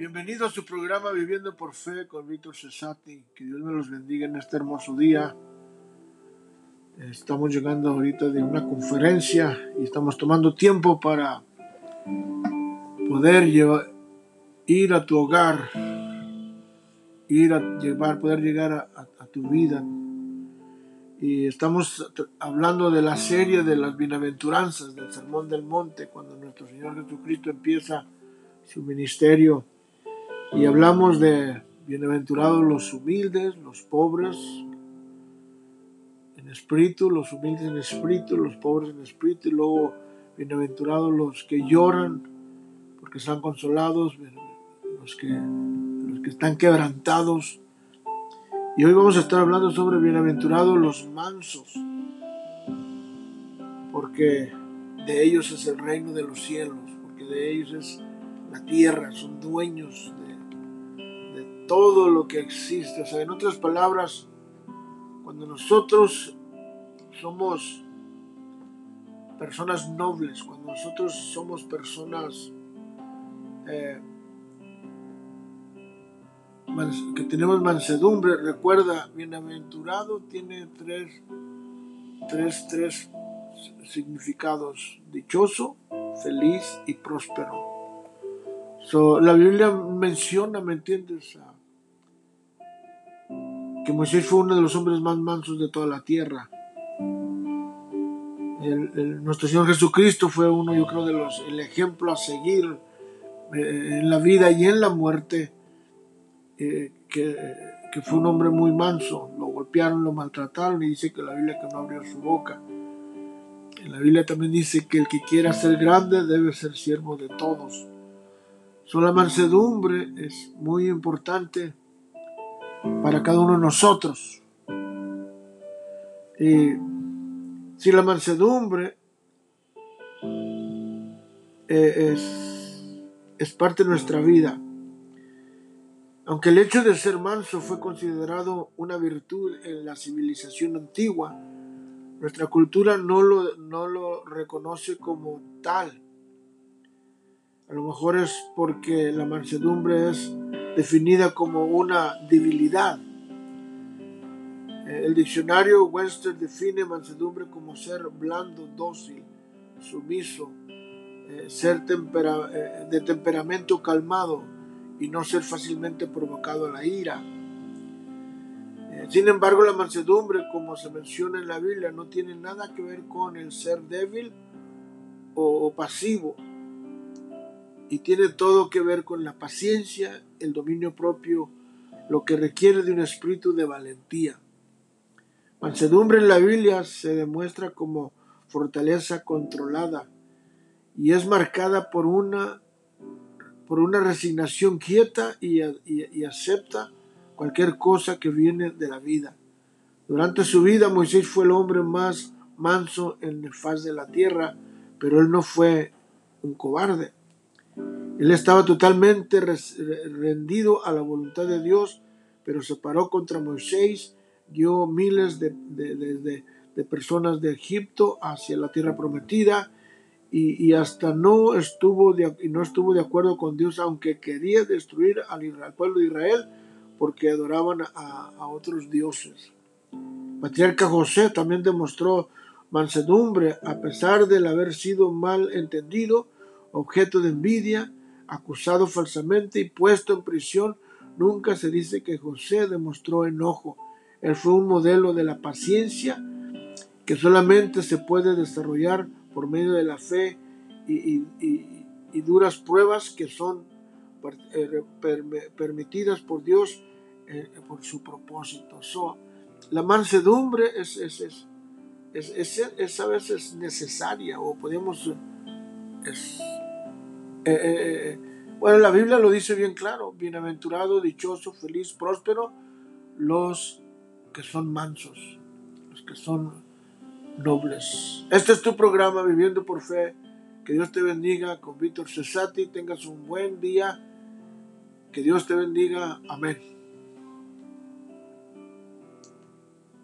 Bienvenido a su programa Viviendo por Fe con Víctor Cesati. Que Dios me los bendiga en este hermoso día. Estamos llegando ahorita de una conferencia y estamos tomando tiempo para poder ir a tu hogar, ir a llevar, poder llegar a, a tu vida. Y estamos hablando de la serie de las bienaventuranzas del Sermón del Monte, cuando nuestro Señor Jesucristo empieza su ministerio y hablamos de bienaventurados los humildes, los pobres en espíritu, los humildes en espíritu, los pobres en espíritu, y luego bienaventurados los que lloran porque están consolados, los que, los que están quebrantados. Y hoy vamos a estar hablando sobre bienaventurados los mansos, porque de ellos es el reino de los cielos, porque de ellos es la tierra, son dueños todo lo que existe. O sea, en otras palabras, cuando nosotros somos personas nobles, cuando nosotros somos personas eh, que tenemos mansedumbre, recuerda, bienaventurado tiene tres, tres, tres significados, dichoso, feliz y próspero. la Biblia menciona, ¿me entiendes? Que Moisés fue uno de los hombres más mansos de toda la tierra. nuestro Señor Jesucristo fue uno, yo creo, de los, el ejemplo a seguir eh, en la vida y en la muerte, eh, que, que, fue un hombre muy manso. Lo golpearon, lo maltrataron y dice que la Biblia que no abrió su boca. La Biblia también dice que el que quiera ser grande debe ser siervo de todos. So, la mansedumbre es muy importante para cada uno de nosotros. Y si la mansedumbre eh, es, es parte de nuestra vida, aunque el hecho de ser manso fue considerado una virtud en la civilización antigua, nuestra cultura no lo, no lo reconoce como tal. A lo mejor es porque la mansedumbre es definida como una debilidad. Eh, el diccionario Webster define mansedumbre como ser blando, dócil, sumiso, eh, ser eh, de temperamento calmado y no ser fácilmente provocado a la ira. sin embargo, la mansedumbre, como se menciona en la Biblia, no tiene nada que ver con el ser débil o pasivo y tiene todo que ver con la paciencia, el dominio propio, lo que requiere de un espíritu de valentía. Mansedumbre en la Biblia se demuestra como fortaleza controlada y es marcada por una, por una resignación quieta y, acepta cualquier cosa que viene de la vida. Durante su vida Moisés fue el hombre más manso en el faz de la tierra, pero él no fue un cobarde. Él estaba totalmente rendido a la voluntad de Dios, pero se paró contra Moisés, dio miles de, personas de Egipto hacia la tierra prometida y, hasta no estuvo, de, no estuvo de acuerdo con Dios, aunque quería destruir al, pueblo de Israel porque adoraban a, a otros dioses. Patriarca José también demostró mansedumbre a pesar de haber sido mal entendido, objeto de envidia, acusado falsamente y puesto en prisión, nunca se dice que José demostró enojo. Él fue un modelo de la paciencia que solamente se puede desarrollar por medio de la fe y, duras pruebas que son eh, permitidas por Dios eh, por su propósito. la mansedumbre es, es, es, a veces necesaria o podemos eh, bueno, la Biblia lo dice bien claro, bienaventurado, dichoso, feliz, próspero, los que son mansos, los que son nobles. Este es tu programa, Viviendo por Fe. Que Dios te bendiga con Víctor Cesati. Tengas un buen día. Que Dios te bendiga. Amén.